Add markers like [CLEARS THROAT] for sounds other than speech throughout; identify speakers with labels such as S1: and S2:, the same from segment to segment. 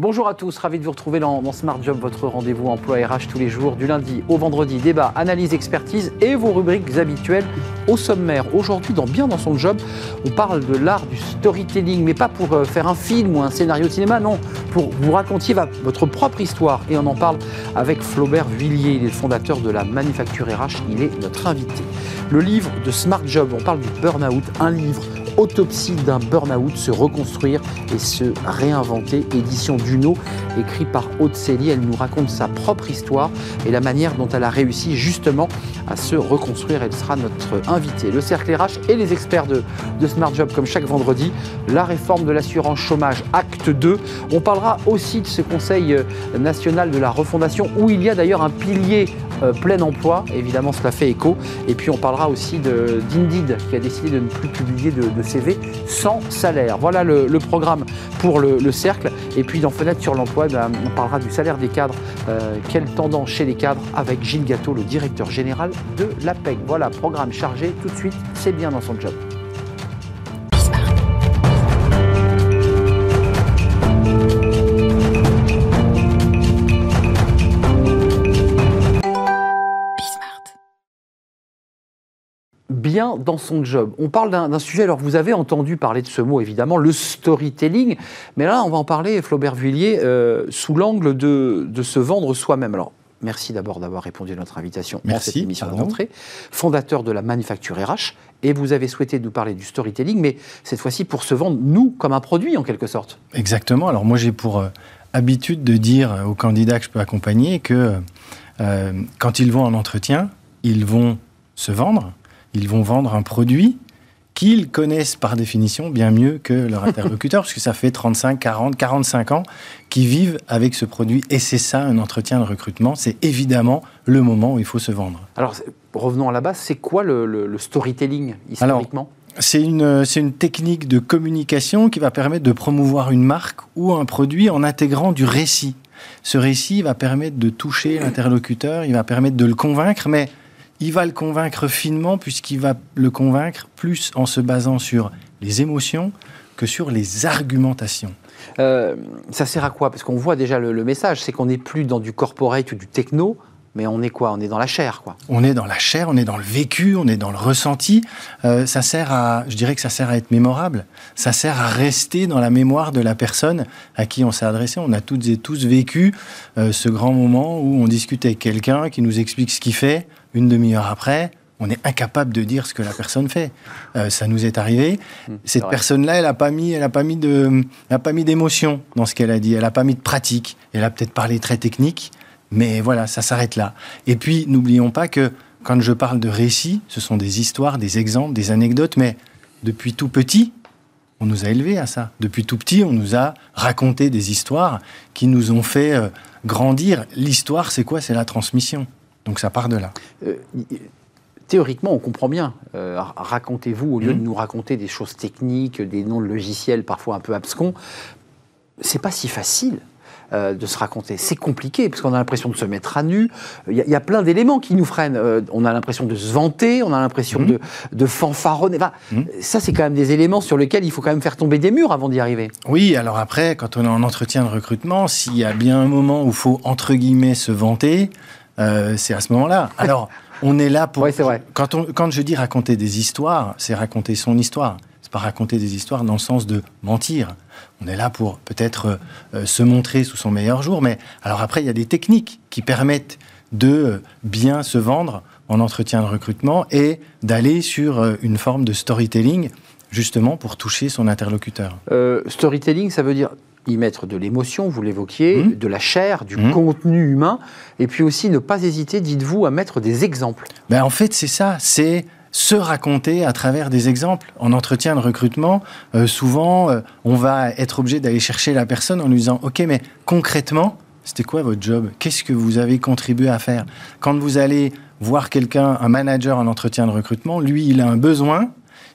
S1: Bonjour à tous, ravi de vous retrouver dans, Smart Job, votre rendez-vous emploi RH tous les jours, du lundi au vendredi. Débat, analyse, expertise et vos rubriques habituelles au sommaire. Aujourd'hui, dans Bien dans son job, on parle de l'art du storytelling, mais pas pour euh, faire un film ou un scénario de cinéma, non, pour vous raconter votre propre histoire. Et on en parle avec Flaubert Villiers, il est le fondateur de la Manufacture RH, il est notre invité. Le livre de Smart Job, on parle du burn-out, un livre Autopsie d'un burn-out, se reconstruire et se réinventer, édition Duno, écrit par Aude. Elle nous raconte sa propre histoire et la manière dont elle a réussi justement à se reconstruire. Elle sera notre invitée. Le cercle RH et les experts de, de Smart Job, comme chaque vendredi, la réforme de l'assurance chômage, acte 2. On parlera aussi de ce Conseil euh, national de la refondation, où il y a d'ailleurs un pilier euh, plein emploi. Évidemment, cela fait écho. Et puis, on parlera aussi d'Indeed, qui a décidé de ne plus publier de, CV sans salaire. Voilà le, programme pour le, cercle. Et puis, dans Fenêtre sur l'emploi, ben, on parlera du salaire des cadres. Euh, quelle tendance chez les cadres avec Gilles Gâteau, le directeur général de l'APEC. Voilà, programme chargé. Tout de suite, c'est bien dans son job. Bien dans son job. On parle d'un sujet, alors vous avez entendu parler de ce mot évidemment, le storytelling, mais là on va en parler, Flaubert Vuillier, euh, sous l'angle de, de, se vendre soi-même. Alors merci d'abord d'avoir répondu à notre invitation
S2: merci,
S1: cette émission d'entrée, fondateur de la Manufacture RH, et vous avez souhaité nous parler du storytelling, mais cette fois-ci pour se vendre, nous, comme un produit en quelque sorte.
S2: Exactement, alors moi j'ai pour euh, habitude de dire aux candidats que je peux accompagner que euh, quand ils vont en entretien, ils vont se vendre, ils vont vendre un produit qu'ils connaissent par définition bien mieux que leur [LAUGHS] interlocuteur, parce que ça fait 35, 40, 45 ans qu'ils vivent avec ce produit. Et c'est ça, un entretien de recrutement. C'est évidemment le moment où il faut se vendre.
S1: Alors, revenons à la base. C'est quoi le, storytelling, historiquement?
S2: C'est une, une technique de communication qui va permettre de promouvoir une marque ou un produit en intégrant du récit. Ce récit va permettre de toucher l'interlocuteur, il va permettre de le convaincre, mais il va le convaincre finement puisqu'il va le convaincre plus en se basant sur les émotions que sur les argumentations.
S1: Euh, ça sert à quoi? Parce qu'on voit déjà le, message, c'est qu'on n'est plus dans du corporate ou du techno, mais on est quoi? On est dans la chair, quoi.
S2: On est dans la chair, on est dans le vécu, on est dans le ressenti. Euh, ça sert à, je dirais que ça sert à être mémorable. Ça sert à rester dans la mémoire de la personne à qui on s'est adressé. On a toutes et tous vécu euh, ce grand moment où on discute avec quelqu'un qui nous explique ce qu'il fait, une demi-heure après, on est incapable de dire ce que la personne fait. Euh, ça nous est arrivé. Mmh, Cette personne-là, elle n'a pas mis, elle a pas mis de, elle pas mis d'émotion dans ce qu'elle a dit. Elle n'a pas mis de pratique. Elle a peut-être parlé très technique, mais voilà, ça s'arrête là. Et puis, n'oublions pas que quand je parle de récits, ce sont des histoires, des exemples, des anecdotes, mais depuis tout petit, on nous a élevés à ça. Depuis tout petit, on nous a raconté des histoires qui nous ont fait euh, grandir. L'histoire, c'est quoi? C'est la transmission. Donc ça part de là. Euh,
S1: théoriquement, on comprend bien. Euh, racontez-vous, au lieu de mmh. nous raconter des choses techniques, des noms de logiciels parfois un peu abscons, c'est pas si facile. Euh, de se raconter. C'est compliqué parce qu'on a l'impression de se mettre à nu. Il y, a plein d'éléments qui nous freinent. on a l'impression de se vanter, on a l'impression mmh. de, de, fanfaronner. Mmh. Ça, c'est quand même des éléments sur lesquels il faut quand même faire tomber des murs avant d'y arriver.
S2: Oui, alors après, quand on est en entretien de recrutement, s'il y a bien un moment où il faut, entre guillemets, se vanter, euh, c'est à ce moment-là. [LAUGHS] Alors, on est là pour.
S1: Oui, c'est vrai.
S2: Quand, on, quand je dis raconter des histoires, c'est raconter son histoire. C'est pas raconter des histoires dans le sens de mentir. On est là pour peut-être euh, se montrer sous son meilleur jour, mais alors après, il y a des techniques qui permettent de bien se vendre en entretien de recrutement et d'aller sur euh, une forme de storytelling justement pour toucher son interlocuteur.
S1: storytelling, ça veut dire y mettre de l'émotion, vous l'évoquiez, mmh. de la chair, du mmh. contenu humain, et puis aussi ne pas hésiter, dites-vous, à mettre des exemples.
S2: Ben en fait, c'est ça, c'est se raconter à travers des exemples. En entretien de recrutement, euh, souvent, euh, on va être obligé d'aller chercher la personne en lui disant, OK, mais concrètement, c'était quoi votre job? Qu'est-ce que vous avez contribué à faire? Quand vous allez voir quelqu'un, un manager en entretien de recrutement, lui, il a un besoin,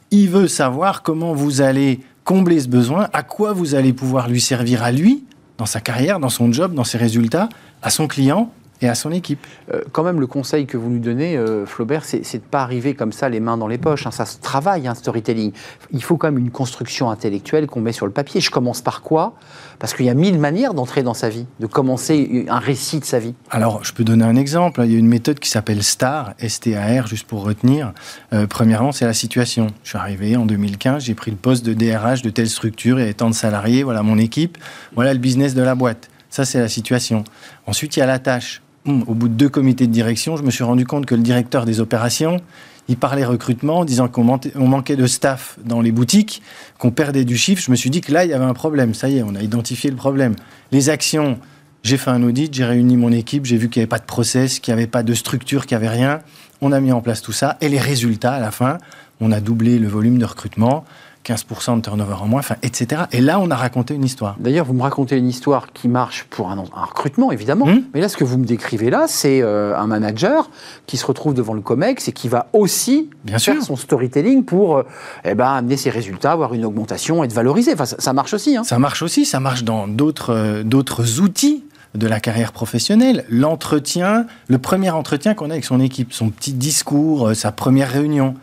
S2: il veut savoir comment vous allez combler ce besoin, à quoi vous allez pouvoir lui servir à lui, dans sa carrière, dans son job, dans ses résultats, à son client et à son équipe.
S1: Euh, quand même, le conseil que vous nous donnez, euh, Flaubert, c'est de ne pas arriver comme ça, les mains dans les poches. Hein. Ça se travaille, un hein, storytelling. Il faut quand même une construction intellectuelle qu'on met sur le papier. Je commence par quoi? Parce qu'il y a mille manières d'entrer dans sa vie, de commencer un récit de sa vie.
S2: Alors, je peux donner un exemple. Il y a une méthode qui s'appelle STAR, S-T-A-R, juste pour retenir. Euh, premièrement, c'est la situation. Je suis arrivé en 2015, j'ai pris le poste de DRH de telle structure, avait tant de salariés, voilà mon équipe, voilà le business de la boîte. Ça, c'est la situation. Ensuite, il y a la tâche. Hum, au bout de deux comités de direction, je me suis rendu compte que le directeur des opérations, il parlait recrutement en disant qu'on manquait de staff dans les boutiques, qu'on perdait du chiffre. Je me suis dit que là, il y avait un problème. Ça y est, on a identifié le problème. Les actions, j'ai fait un audit, j'ai réuni mon équipe, j'ai vu qu'il n'y avait pas de process, qu'il n'y avait pas de structure, qu'il n'y avait rien. On a mis en place tout ça. Et les résultats, à la fin, on a doublé le volume de recrutement. 15% de turnover en moins, enfin, etc. Et là, on a raconté une histoire.
S1: D'ailleurs, vous me racontez une histoire qui marche pour un, recrutement, évidemment. Hum. Mais là, ce que vous me décrivez là, c'est euh, un manager qui se retrouve devant le COMEX et qui va aussi
S2: Bien
S1: faire
S2: sûr.
S1: son storytelling pour euh, eh ben, amener ses résultats, avoir une augmentation, être valorisé. Enfin, ça, marche aussi. Hein.
S2: Ça marche aussi, ça marche dans d'autres euh, d'autres outils de la carrière professionnelle. L'entretien, le premier entretien qu'on a avec son équipe, son petit discours, sa première réunion.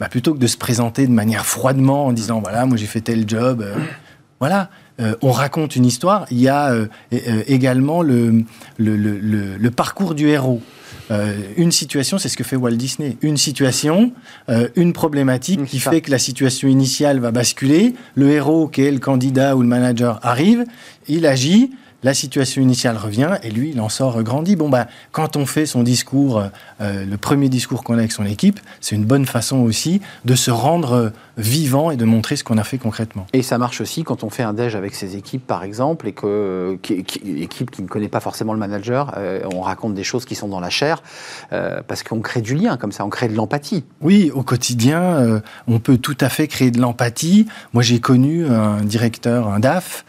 S2: Bah, plutôt que de se présenter de manière froidement en disant voilà, moi j'ai fait tel job, euh, [CLEARS THROAT] voilà. Euh, on raconte une histoire. Il y a euh, également le, le, le, le, parcours du héros. une situation, c'est ce que fait Walt Disney. Une situation, une problématique qui fait que la situation initiale va basculer. Le héros, qui est le candidat ou le manager, arrive, il agit la situation initiale revient et lui, il en sort grandi. Bon, bah, quand on fait son discours, euh, le premier discours qu'on a avec son équipe, c'est une bonne façon aussi de se rendre vivant et de montrer ce qu'on a fait concrètement.
S1: Et ça marche aussi quand on fait un déj avec ses équipes, par exemple, et que qui, équipe qui ne connaît pas forcément le manager, euh, on raconte des choses qui sont dans la chair, euh, parce qu'on crée du lien comme ça, on crée de l'empathie.
S2: Oui, au quotidien, on peut tout à fait créer de l'empathie. Moi, j'ai connu un directeur, un DAF,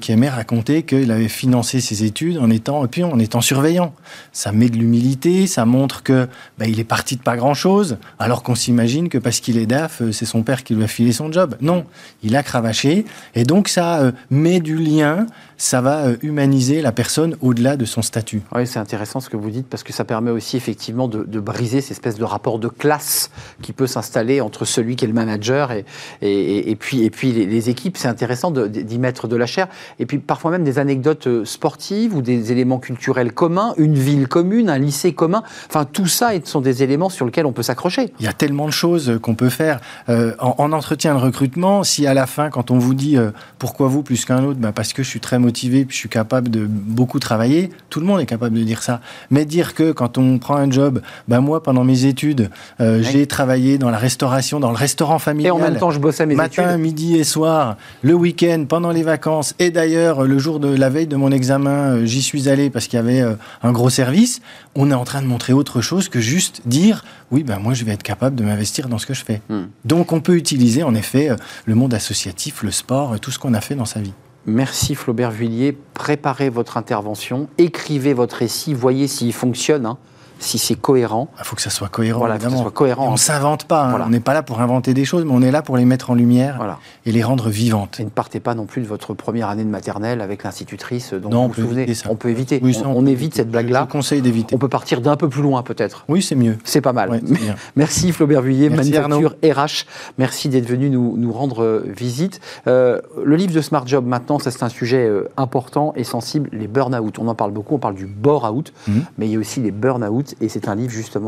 S2: qui aimait raconter qu'il avait financer ses études en étant, puis en étant surveillant. Ça met de l'humilité, ça montre que bah, il est parti de pas grand-chose, alors qu'on s'imagine que parce qu'il est DAF, euh, c'est son père qui lui a filé son job. Non, il a cravaché, et donc ça euh, met du lien, ça va euh, humaniser la personne au-delà de son statut.
S1: Oui, c'est intéressant ce que vous dites, parce que ça permet aussi effectivement de, briser cette espèce de rapport de classe qui peut s'installer entre celui qui est le manager et, puis, et puis les équipes. C'est intéressant d'y mettre de la chair, et puis parfois même des anecdotes sportive ou des éléments culturels communs, une ville commune, un lycée commun. Enfin, tout ça sont des éléments sur lesquels on peut s'accrocher.
S2: Il y a tellement de choses qu'on peut faire. Euh, en, entretien de recrutement, si à la fin, quand on vous dit euh, pourquoi vous plus qu'un autre, bah parce que je suis très motivé puis je suis capable de beaucoup travailler, tout le monde est capable de dire ça. Mais dire que quand on prend un job, bah moi, pendant mes études, euh, j'ai travaillé dans la restauration, dans le restaurant familial.
S1: Et en même temps, je bossais mes
S2: matin, midi et soir, le week-end, pendant les vacances, et d'ailleurs, le jour de la veille de mon examen, euh, j'y suis allé parce qu'il y avait euh, un gros service. On est en train de montrer autre chose que juste dire oui, ben moi je vais être capable de m'investir dans ce que je fais. Hmm. Donc on peut utiliser en effet euh, le monde associatif, le sport, tout ce qu'on a fait dans sa vie.
S1: Merci Flaubert Villiers. Préparez votre intervention, écrivez votre récit, voyez s'il fonctionne. Hein si c'est cohérent.
S2: Il faut que ça soit cohérent,
S1: voilà,
S2: évidemment.
S1: soit cohérent.
S2: on ne s'invente pas, hein. on n'est pas là pour inventer des choses, mais on est là pour les mettre en lumière et les rendre vivantes.
S1: Et ne partez pas non plus de votre première année de maternelle avec l'institutrice dont
S2: non,
S1: vous vous souvenez.
S2: On
S1: peut éviter. on, évite cette blague-là.
S2: Je conseille d'éviter.
S1: On peut partir d'un peu plus loin peut-être.
S2: Oui, c'est mieux.
S1: C'est pas mal. [LAUGHS] Merci Flaubert Vuillet, Manufacture RH. Merci d'être venu nous, nous, rendre euh, visite. Euh, le livre de Smart Job maintenant, ça c'est un sujet euh, important et sensible, les burn-out. On en parle beaucoup, on parle du bore-out, mmh. mais il y a aussi les burn-out et c'est un livre juste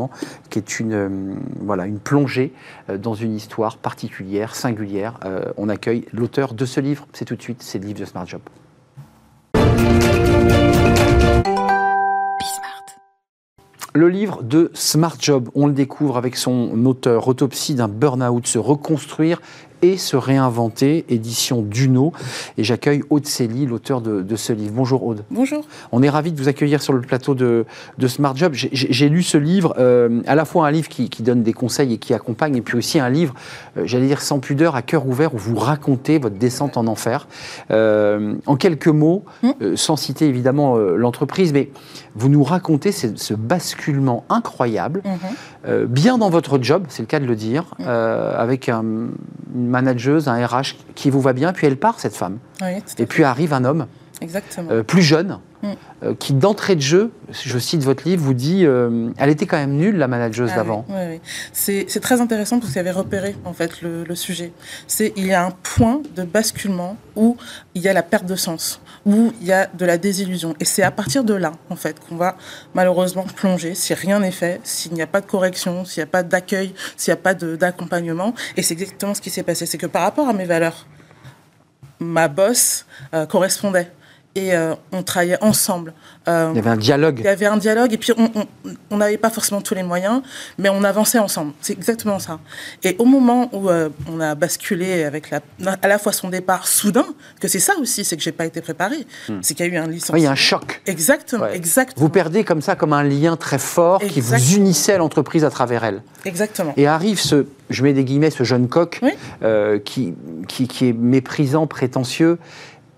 S1: qui est une, euh, voilà, une plongée euh, dans une histoire particulière, singulière. Euh, on accueille l'auteur de ce livre. C'est tout de suite, c'est le livre de Smart Job. Le livre de Smart Job, on le découvre avec son auteur, Autopsie d'un burn-out, se reconstruire et se réinventer, édition Duno. Et j'accueille Aude Célie, l'auteur de, ce livre. Bonjour Aude.
S3: Bonjour.
S1: On est ravi de vous accueillir sur le plateau de, Smart Job. J'ai lu ce livre, euh, à la fois un livre qui, donne des conseils et qui accompagne, et puis aussi un livre, euh, j'allais dire sans pudeur, à cœur ouvert, où vous racontez votre descente en enfer. Euh, en quelques mots, hum. sans citer évidemment l'entreprise, mais vous nous racontez ce, basculement incroyable, hum. bien dans votre job, c'est le cas de le dire, hum. avec un, une manageuse, un RH qui vous va bien, puis elle part, cette femme. et puis arrive un homme,
S3: Exactement.
S1: Euh, plus jeune, euh, qui d'entrée de jeu, je cite votre livre, vous dit, euh, elle était quand même nulle la manageuse
S3: Ah
S1: d'avant.
S3: oui, oui, oui. C'est c'est très intéressant parce qu'il avait repéré en fait le, le sujet. C'est il y a un point de basculement où il y a la perte de sens, où il y a de la désillusion. Et c'est à partir de là en fait qu'on va malheureusement plonger si rien n'est fait, s'il n'y a pas de correction, s'il n'y a pas d'accueil, s'il n'y a pas d'accompagnement. Et c'est exactement ce qui s'est passé. C'est que par rapport à mes valeurs, ma boss euh, correspondait. Et euh, on travaillait ensemble. Euh,
S1: Il y avait un dialogue.
S3: il y avait un dialogue et puis on- n'avait pas forcément tous les moyens, mais on avançait ensemble. C'est exactement ça. Et au moment où euh, on a basculé avec la, à la fois son départ soudain, que c'est ça aussi, c'est que j'ai pas été préparée, c'est qu'il y a eu un licenciement.
S1: Oui, il y a un choc.
S3: Exactement,
S1: Ouais.
S3: exactement.
S1: Vous perdez comme ça, comme un lien très fort qui vous unissait à l'entreprise à travers elle.
S3: Exactement.
S1: Et arrive ce, je mets des guillemets, ce jeune coq
S3: Oui.
S1: qui, qui, qui est méprisant, prétentieux,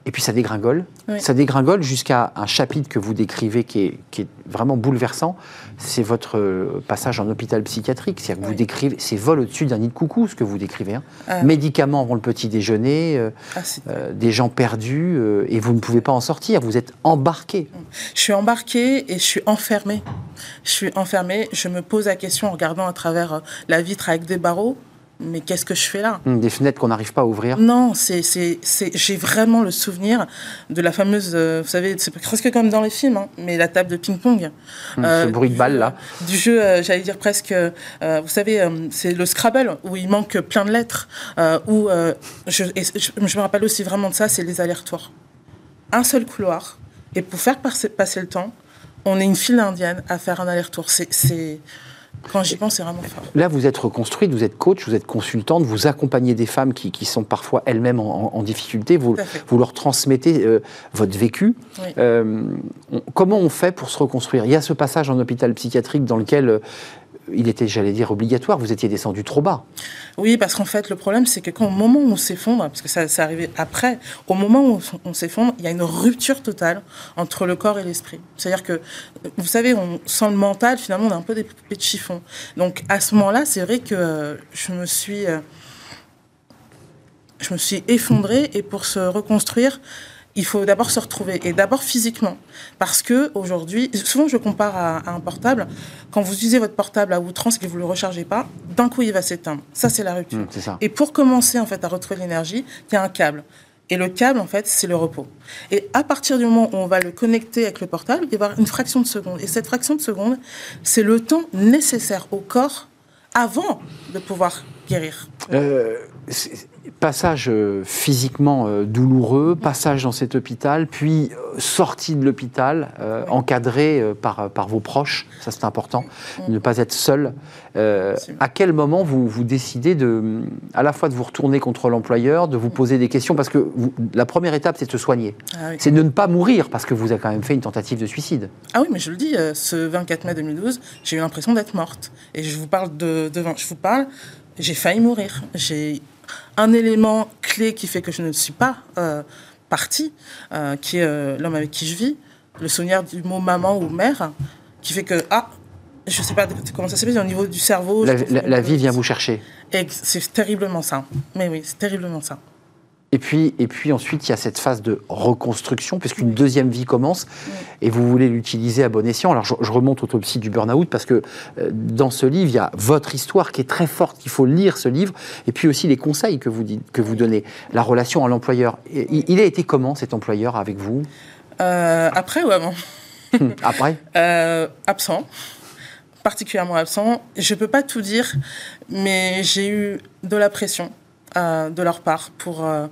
S1: et puis ça dégringole.
S3: Oui.
S1: Ça dégringole jusqu'à un chapitre que vous décrivez qui est, qui est vraiment bouleversant. C'est votre euh, passage en hôpital psychiatrique. C'est-à-dire que vous décrivez, c'est vol au-dessus d'un nid de coucou, ce que vous décrivez. hein.
S3: Ah.
S1: Médicaments avant le petit déjeuner, euh,
S3: Ah, c'est-
S1: euh, des gens perdus, euh, et vous ne pouvez pas en sortir. Vous êtes embarqué.
S3: Je suis embarquée et je suis enfermée. Je suis enfermée. Je me pose la question en regardant à travers la vitre avec des barreaux. Mais qu'est-ce que je fais là?
S1: Hum, Des fenêtres qu'on n'arrive pas à ouvrir.
S3: Non, c'est, c'est, c'est, j'ai vraiment le souvenir de la fameuse, euh, vous savez, c'est presque comme dans les films, hein, mais la table de ping-pong. Euh,
S1: ce bruit de balle là.
S3: Du jeu, euh, j'allais dire presque, euh, vous savez, euh, c'est le Scrabble, où il manque plein de lettres, euh, où euh, je, je, je me rappelle aussi vraiment de ça, c'est les allers-retours. Un seul couloir, et pour faire passer, passer le temps, on est une file indienne à faire un aller-retour. C'est, c'est, quand j'y pense, c'est vraiment fort.
S1: Là, vous êtes reconstruite, vous êtes coach, vous êtes consultante, vous accompagnez des femmes qui, qui sont parfois elles-mêmes en, difficulté, vous, vous leur transmettez euh, votre vécu.
S3: Oui.
S1: Euh, on- comment on fait pour se reconstruire? Il y a ce passage en hôpital psychiatrique dans lequel euh, il était, j'allais dire, obligatoire, vous étiez descendu trop bas.
S3: Oui, parce qu'en fait, le problème, c'est que quand, au moment où on s'effondre, parce que ça, ça arrivé après, au moment où on s'effondre, il y a une rupture totale entre le corps et l'esprit. C'est-à-dire que, vous savez, on sent le mental, finalement, on a un peu des poupées de chiffon. Donc, à ce moment-là, c'est vrai que euh, je me suis, euh, je me suis effondrée et pour se reconstruire, il faut d'abord se retrouver et d'abord physiquement. Parce que aujourd'hui souvent je compare à, à un portable. Quand vous utilisez votre portable à outrance et que vous le rechargez pas d'un coup il va s'éteindre. Ça c'est la rupture.
S1: Ça.
S3: et pour commencer en fait à retrouver l'énergie il y a un câble. Et le câble en fait c'est le repos. Et à partir du moment où on va le connecter avec le portable il va y avoir une fraction de seconde. Et cette fraction de seconde c'est le temps nécessaire au corps avant de pouvoir guérir.
S1: Euh, passage euh, physiquement euh, douloureux, passage dans cet hôpital, puis euh, sortie de l'hôpital, euh, encadré euh, par, par vos proches, ça c'est important, ne pas être seul. Euh, à quel moment vous, vous décidez de, à la fois de vous retourner contre l'employeur, de vous poser des questions, parce que vous- la première étape c'est de se soigner,
S3: Ah oui.
S1: c'est de ne pas mourir, parce que vous avez quand même fait une tentative de suicide.
S3: Ah oui, mais je le dis, ce 24 mai 2012, j'ai eu l'impression d'être morte. Et je vous parle de, de je vous parle, j'ai failli mourir. J'ai un élément clé qui fait que je ne suis pas euh, partie, euh, qui est euh, l'homme avec qui je vis, le souvenir du mot maman ou mère, qui fait que ah, je sais pas comment ça s'appelle au niveau du cerveau.
S1: La, la- vie vient vous chercher.
S3: C'est terriblement ça. Mais oui, c'est terriblement ça.
S1: Et puis, et puis ensuite, il y a cette phase de reconstruction, puisqu'une deuxième vie commence, et vous voulez l'utiliser à bon escient. Alors, je, je remonte autopsie du burn-out, parce que euh, dans ce livre, il y a votre histoire qui est très forte, qu'il faut lire ce livre, et puis aussi les conseils que vous, dites, que vous donnez, la relation à l'employeur. Il, il a été comment cet employeur avec vous?
S3: Euh, après ou avant? [LAUGHS]
S1: Après?
S3: Euh, absent, particulièrement absent. Je peux pas tout dire, mais j'ai eu de la pression de leur part pour euh,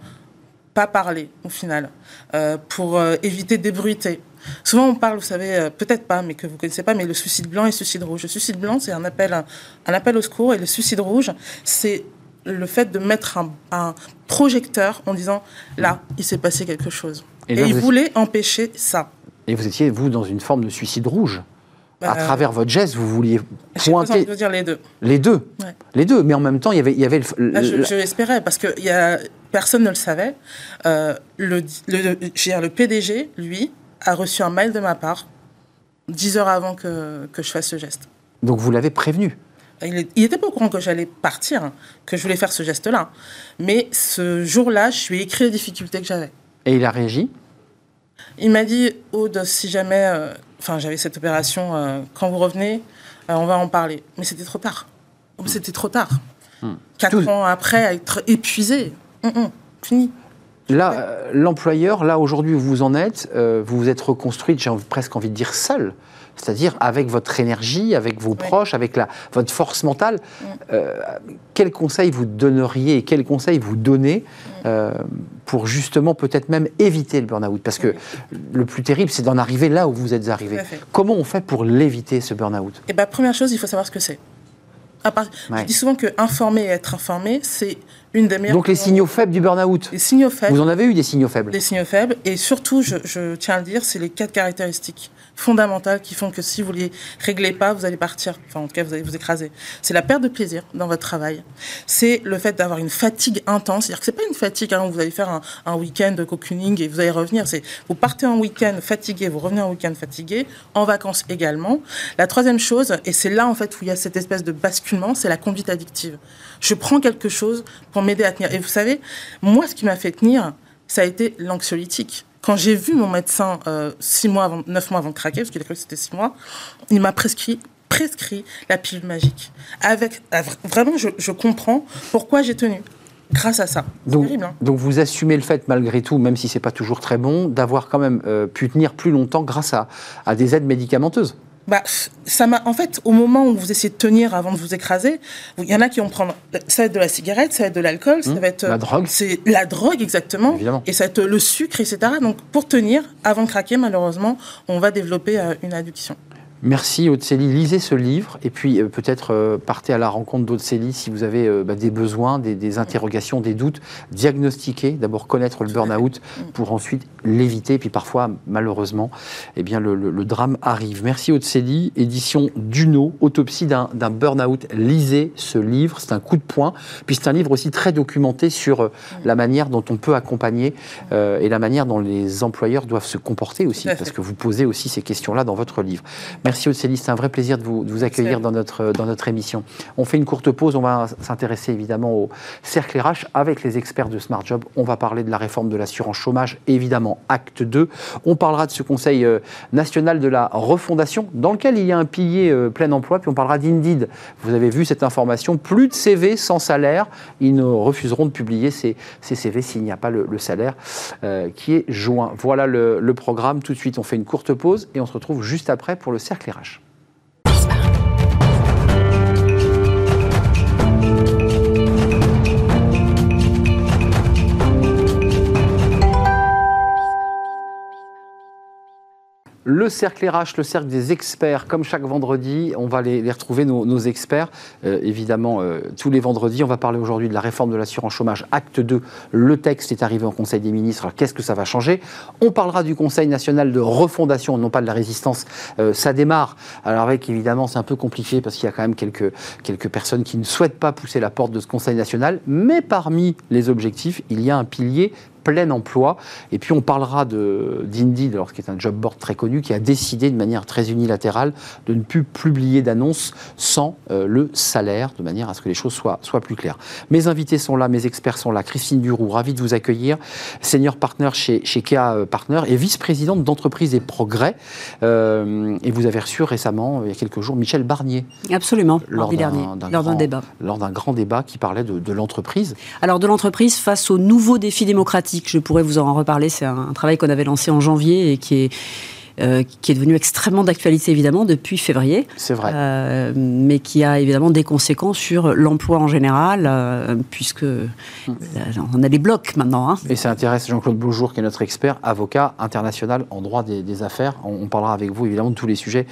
S3: pas parler au final, euh, pour euh, éviter d'ébruiter. Souvent on parle, vous savez, euh, peut-être pas, mais que vous connaissez pas, mais le suicide blanc et le suicide rouge. Le suicide blanc, c'est un appel, un appel au secours, et le suicide rouge, c'est le fait de mettre un, un projecteur en disant là, il s'est passé quelque chose.
S1: Et
S3: Et,
S1: là,
S3: il
S1: vous êtes-
S3: voulait empêcher ça.
S1: Et vous étiez, vous, dans une forme de suicide rouge. À
S3: Euh,
S1: travers votre geste, vous vouliez pointer
S3: de dire les deux.
S1: les deux.
S3: Ouais.
S1: Les deux, mais en même temps, il y avait, il y avait le,
S3: Là, je,
S1: le-
S3: je l'espérais parce que y a, personne ne le savait. Euh, le, le, je veux dire, le PDG, lui, a reçu un mail de ma part dix heures avant que, que je fasse ce geste.
S1: Donc vous l'avez prévenu.
S3: Il n'était pas au courant que j'allais partir, hein, que je voulais faire ce geste-là. Mais ce jour-là, je lui ai écrit les difficultés que j'avais.
S1: Et il a réagi?
S3: Il m'a dit, Aude, si jamais, euh, enfin, j'avais cette opération, euh, quand vous revenez, euh, on va en parler. Mais c'était trop tard. C'était trop tard. Quatre
S1: Tout-
S3: ans après, à être épuisé. Hum, fini.
S1: Là, euh, l'employeur, là aujourd'hui où vous en êtes, vous vous êtes reconstruite, j'ai presque envie de dire seul. C'est-à-dire avec votre énergie, avec vos proches, avec la, votre force mentale. Euh, quels conseils vous donneriez et quels conseils vous donnez euh, pour justement peut-être même éviter le burn-out? Parce que le plus terrible, c'est d'en arriver là où vous êtes arrivé. Comment on fait pour l'éviter, ce burn-out?
S3: Et bien, première chose, il faut savoir ce que c'est. À part-
S1: Ouais.
S3: Je dis souvent que informer et être informé, c'est une des meilleures.
S1: Donc les signaux faibles du burn-out
S3: Les signaux faibles.
S1: Vous en avez eu des signaux faibles
S3: Les signaux faibles. Et surtout, je, je tiens à le dire, c'est les quatre caractéristiques fondamentales qui font que si vous ne les réglez pas, vous allez partir. Enfin, en tout cas, vous allez vous écraser. C'est la perte de plaisir dans votre travail. C'est le fait d'avoir une fatigue intense. C'est-à-dire que c'est pas une fatigue hein, où vous allez faire un, un week-end de cocooning et vous allez revenir. C'est vous partez en week-end fatigué, vous revenez en week-end fatigué, en vacances également. La troisième chose, et c'est là en fait où il y a cette espèce de basculement, c'est la conduite addictive. Je prends quelque chose pour m'aider à tenir. Et vous savez, moi, ce qui m'a fait tenir, ça a été l'anxiolytique. Quand j'ai vu mon médecin euh, six mois avant, neuf mois avant de craquer, parce qu'il a cru que c'était six mois, il m'a prescrit prescrit la pilule magique. Avec ah, vr- vraiment, je, je comprends pourquoi j'ai tenu. Grâce à ça. C'est
S1: Donc,
S3: terrible. hein.
S1: donc vous assumez le fait, malgré tout, même si c'est pas toujours très bon, d'avoir quand même euh, pu tenir plus longtemps grâce à, à des aides médicamenteuses.
S3: Bah, ça m'a. En fait, au moment où vous essayez de tenir avant de vous écraser, il y en a qui vont prendre. Ça va être de la cigarette, ça va être de l'alcool, ça va être.
S1: Mmh. la drogue.
S3: C'est la drogue, exactement.
S1: Évidemment.
S3: Et ça va être le sucre, etc. Donc, pour tenir, avant de craquer, malheureusement, on va développer euh, une addiction.
S1: Merci Célie. Lisez ce livre et puis euh, peut-être euh, partez à la rencontre d'Aude Célie si vous avez euh, bah, des besoins, des, des interrogations, des doutes. Diagnostiquer, d'abord connaître le burn-out pour ensuite l'éviter. Et puis parfois, malheureusement, eh bien, le, le- le drame arrive. Merci Célie. Édition Duno, Autopsie d'un burn-out. Lisez ce livre. C'est un coup de poing. Puis c'est un livre aussi très documenté sur la manière dont on peut accompagner et la manière dont les employeurs doivent se comporter aussi. Parce que vous posez aussi ces questions-là dans votre livre. Merci Océlie, c'est un vrai plaisir de vous, de vous accueillir
S3: Merci.
S1: dans notre, dans notre émission. On fait une courte pause, on va s'intéresser évidemment au cercle RH avec les experts de Smart Job. On va parler de la réforme de l'assurance chômage, évidemment, acte 2. On parlera de ce Conseil euh, national de la refondation dans lequel il y a un pilier euh, plein emploi, puis on parlera d'Indeed. Vous avez vu cette information, plus de CV sans salaire. Ils ne refuseront de publier ces, ces CV s'il n'y a pas le, le salaire euh, qui est joint. Voilà le, le programme. Tout de suite, on fait une courte pause et on se retrouve juste après pour le cercle RH. Le cercle RH, le cercle des experts, comme chaque vendredi, on va les, retrouver, nos, nos experts, euh, évidemment, euh, tous les vendredis. On va parler aujourd'hui de la réforme de l'assurance chômage, acte 2. Le texte est arrivé en Conseil des ministres. Alors, qu'est-ce que ça va changer? On parlera du Conseil national de refondation, non pas de la résistance. Euh, ça démarre. Alors, avec, évidemment, c'est un peu compliqué parce qu'il y a quand même quelques, quelques personnes qui ne souhaitent pas pousser la porte de ce Conseil national. Mais parmi les objectifs, il y a un pilier plein emploi. Et puis on parlera de- d'Indeed, qui est un job board très connu, qui a décidé de manière très unilatérale de ne plus publier d'annonces sans euh, le salaire, de manière à ce que les choses soient, soient plus claires. Mes invités sont là, mes experts sont là. Christine Duroux, ravie de vous accueillir, senior partner chez, chez Kea euh, Partner et vice-présidente d'entreprise et progrès. Euh, et vous avez reçu récemment, il y a quelques jours, Michel Barnier,
S4: Absolument,
S1: lors d'un-
S4: dernier,
S1: d'un
S4: lors d'un
S1: grand-
S4: débat.
S1: lors d'un grand débat qui parlait de, de l'entreprise.
S4: Alors de l'entreprise face aux nouveaux défis démocratiques, je pourrais vous en reparler, c'est un, un travail qu'on avait lancé en janvier et qui est, euh, qui est devenu extrêmement d'actualité évidemment depuis février,
S1: C'est vrai.
S4: euh, mais qui a évidemment des conséquences sur l'emploi en général, euh, puisque euh, on a des blocs maintenant. hein.
S1: Et ça intéresse Jean-Claude Beaujour, qui est notre expert, avocat international en droit des, des affaires. On, on parlera avec vous évidemment de tous les sujets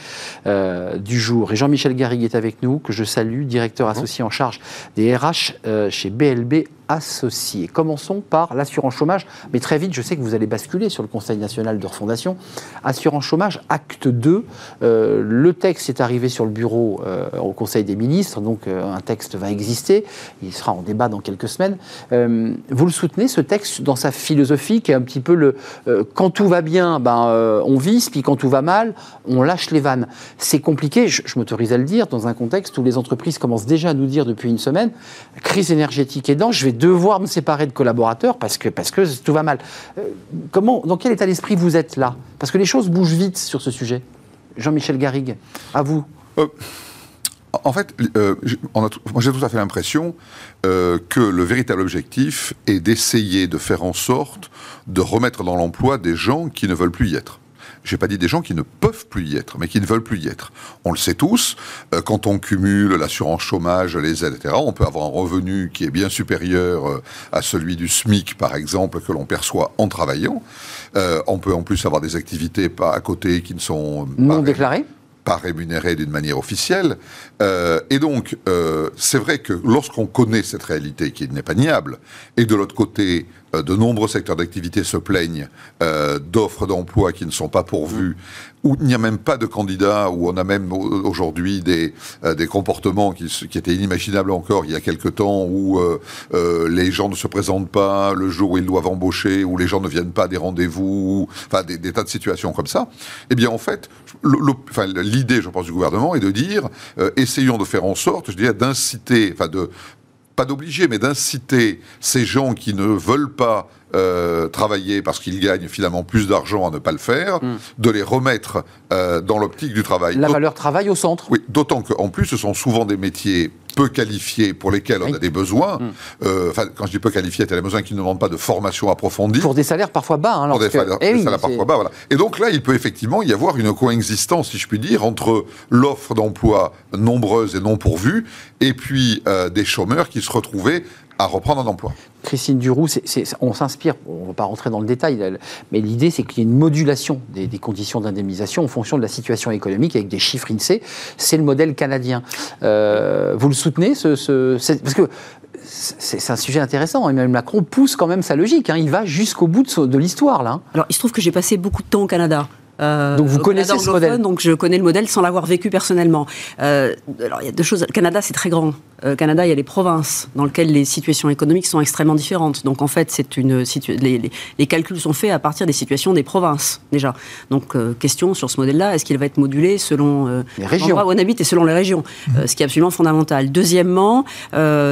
S1: euh, du jour. Et Jean-Michel Garrigue est avec nous, que je salue, directeur associé en charge des RH euh, chez BLB Associés. Commençons par l'assurance chômage, mais très vite, je sais que vous allez basculer sur le Conseil national de refondation. Assurance chômage, acte 2. Euh, le texte est arrivé sur le bureau euh, au Conseil des ministres, donc euh, un texte va exister. Il sera en débat dans quelques semaines. Vous le soutenez, ce texte, dans sa philosophie, qui est un petit peu le quand tout va bien, ben, on vise, puis quand tout va mal, on lâche les vannes. C'est compliqué, je, je m'autorise à le dire, dans un contexte où les entreprises commencent déjà à nous dire depuis une semaine, crise énergétique aidant, je vais devoir me séparer de collaborateurs parce que, parce que tout va mal. Euh, comment, dans quel état d'esprit vous êtes là? Parce que les choses bougent vite sur ce sujet. Jean-Michel Garrigue, à vous.
S5: Euh, en fait, euh, j'ai tout à fait l'impression que le véritable objectif est d'essayer de faire en sorte de remettre dans l'emploi des gens qui ne veulent plus y être. J'ai pas dit des gens qui ne peuvent plus y être, mais qui ne veulent plus y être. On le sait tous, euh, quand on cumule l'assurance chômage, les aides, etc., on peut avoir un revenu qui est bien supérieur euh, à celui du SMIC, par exemple, que l'on perçoit en travaillant. Euh, on peut en plus avoir des activités pas à côté qui ne sont
S1: non déclarées
S5: pas rémunérées d'une manière officielle. Euh, et donc, euh, c'est vrai que lorsqu'on connaît cette réalité qui n'est pas niable, et de l'autre côté, de nombreux secteurs d'activité se plaignent euh, d'offres d'emploi qui ne sont pas pourvues, où il n'y a même pas de candidats, où on a même aujourd'hui des, euh, des comportements qui, qui, étaient inimaginables encore il y a quelque temps, où euh, les gens ne se présentent pas le jour où ils doivent embaucher, où les gens ne viennent pas à des rendez-vous, enfin des, des, tas de situations comme ça. Eh bien, en fait, l'idée, je pense, du gouvernement est de dire, essayons de faire en sorte, je dirais, d'inciter, enfin de pas d'obliger, mais d'inciter ces gens qui ne veulent pas euh, travailler parce qu'ils gagnent finalement plus d'argent à ne pas le faire, mm. de les remettre euh, dans l'optique du travail.
S1: La valeur travail au centre.
S5: Oui, d'autant qu'en plus, ce sont souvent des métiers peu qualifiés pour lesquels on a des besoins. Mm. Euh, enfin, quand je dis peu qualifiés, il y a des besoins qui ne demandent pas de formation approfondie.
S1: Pour des salaires parfois bas. Hein,
S5: pour des, salaires, eh des salaires parfois bas, voilà. Et donc là, il peut effectivement y avoir une coexistence, si je puis dire, entre l'offre d'emploi nombreuse et non pourvue, et puis euh, des chômeurs qui se retrouvaient à reprendre un emploi.
S1: Christine Duroux, on s'inspire, on ne va pas rentrer dans le détail, mais l'idée c'est qu'il y ait une modulation des, conditions d'indemnisation en fonction de la situation économique avec des chiffres INSEE. C'est le modèle canadien. Euh, vous le soutenez ce, Parce que c'est un sujet intéressant. Emmanuel Macron pousse quand même sa logique. Hein. Il va jusqu'au bout de, de l'histoire là.
S4: Alors il se trouve que j'ai passé beaucoup de temps au Canada.
S1: Euh, donc vous connaissez ce modèle
S4: Donc je connais le modèle sans l'avoir vécu personnellement. Euh, alors il y a deux choses. Le Canada c'est très grand. Euh, Canada il y a les provinces dans lesquelles les situations économiques sont extrêmement différentes. Donc en fait c'est une les, les, calculs sont faits à partir des situations des provinces déjà. Donc question sur ce modèle-là, est-ce qu'il va être modulé selon
S1: les régions
S4: où on habite et selon les régions, mmh. ce qui est absolument fondamental. Deuxièmement,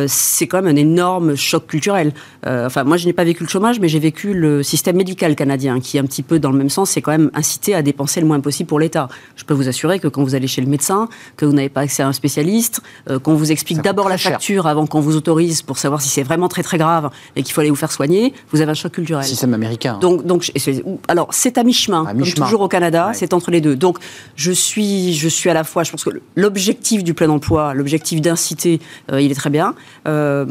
S4: c'est quand même un énorme choc culturel. enfin moi je n'ai pas vécu le chômage, mais j'ai vécu le système médical canadien qui est un petit peu dans le même sens. C'est quand même incité à dépenser le moins possible pour l'État. Je peux vous assurer que quand vous allez chez le médecin, que vous n'avez pas accès à un spécialiste, euh, qu'on vous explique d'abord la facture avant qu'on vous autorise pour savoir si c'est vraiment très très grave et qu'il faut aller vous faire soigner, vous avez un choc culturel.
S1: Système américain.
S4: Donc, donc alors c'est à mi-chemin, comme toujours au Canada, c'est entre les deux. Donc je suis, je suis à la fois, je pense que l'objectif du plein emploi, l'objectif d'inciter, euh, il est très bien. Euh,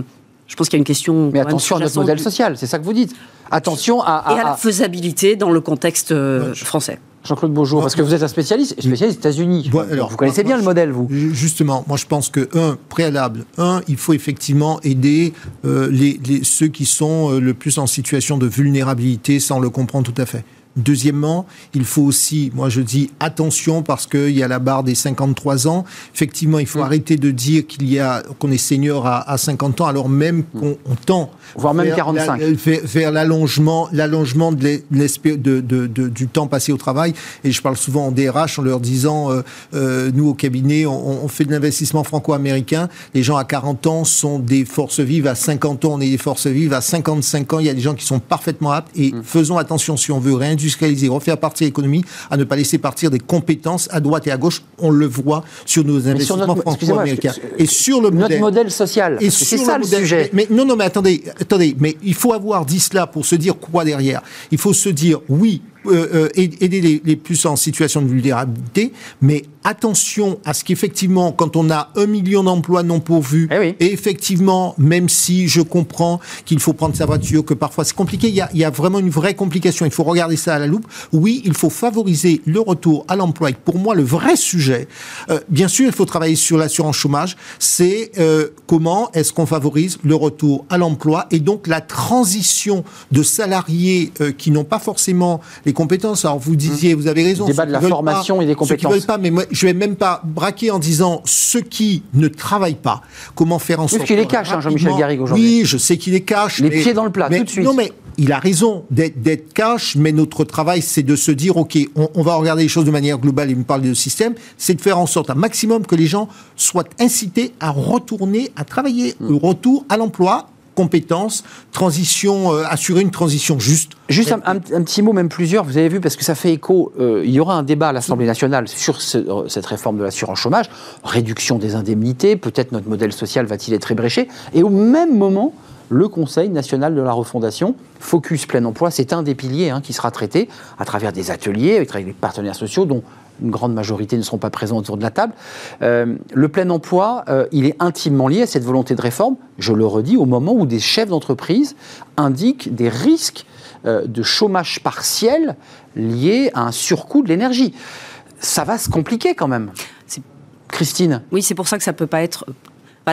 S4: je pense qu'il y a une question.
S1: Mais attention à notre modèle social, c'est ça que vous dites. Attention à,
S4: Et à la faisabilité dans le contexte français.
S1: Jean-Claude Beaujour, parce que vous êtes un spécialiste, spécialiste États-Unis. vous connaissez bien le modèle, vous.
S6: Justement, moi je pense que, un, préalable, un, il faut effectivement aider euh, les, ceux qui sont euh, le plus en situation de vulnérabilité, ça on le comprend tout à fait. Deuxièmement, il faut aussi, moi je dis attention parce qu'il y a la barre des 53 ans. Effectivement, il faut mm. arrêter de dire qu'il y a qu'on est senior à, 50 ans alors même mm. qu'on tend
S1: voire même 45
S6: vers, l'allongement l'allongement de, de, de, du temps passé au travail. Et je parle souvent en DRH en leur disant euh, euh, nous au cabinet on, fait de l'investissement franco-américain. Les gens à 40 ans sont des forces vives. À 50 ans on est des forces vives. À 55 ans il y a des gens qui sont parfaitement aptes. Et mm. faisons attention si on veut rien industrialiser, refaire partir l'économie, à ne pas laisser partir des compétences à droite et à gauche. On le voit sur nos investissements franco-américains.
S1: Et sur le modèle, notre modèle social. Et c'est ça le, sujet.
S6: Mais, non, non, mais attendez, attendez. Mais il faut avoir dit cela pour se dire quoi derrière. Il faut se dire oui, euh, euh, aider les, plus en situation de vulnérabilité, mais attention à ce qu'effectivement, quand on a un million d'emplois non pourvus, eh et effectivement, même si je comprends qu'il faut prendre sa voiture, que parfois c'est compliqué, il y, a, vraiment une vraie complication. Il faut regarder ça à la loupe. Oui, il faut favoriser le retour à l'emploi. Pour moi, le vrai sujet, euh, bien sûr, il faut travailler sur l'assurance chômage. C'est comment est-ce qu'on favorise le retour à l'emploi et donc la transition de salariés qui n'ont pas forcément les compétences. Alors vous disiez, vous avez raison.
S1: Le débat de la formation et des compétences.
S6: Ceux qui pas, mais moi, je vais même pas braquer en disant ceux qui ne travaillent pas. Comment faire en sorte.
S1: Parce qu'il les cache, hein, Jean-Michel Garrigue aujourd'hui.
S6: Oui, je sais qu'il les cache.
S1: Les pieds dans le plat, tout de suite.
S6: Non, mais il a raison d'être cash, mais notre travail, c'est de se dire, OK, on, va regarder les choses de manière globale, il me parle de système, c'est de faire en sorte un maximum que les gens soient incités à retourner à travailler, le retour à l'emploi compétences, transition, euh, assurer une transition juste.
S1: Juste un, un- un petit mot, même plusieurs, vous avez vu, parce que ça fait écho, euh, il y aura un débat à l'Assemblée nationale sur ce- euh, cette réforme de l'assurance chômage, réduction des indemnités, peut-être notre modèle social va-t-il être ébréché, et au même moment, le Conseil national de la refondation, Focus plein emploi, c'est un des piliers hein, qui sera traité à travers des ateliers, avec les partenaires sociaux, dont une grande majorité ne seront pas présents autour de la table. Euh, le plein emploi, euh, il est intimement lié à cette volonté de réforme, je le redis, au moment où des chefs d'entreprise indiquent des risques euh, de chômage partiel liés à un surcoût de l'énergie. Ça va se compliquer quand même. Christine,
S4: Oui, c'est pour ça que ça peut pas être.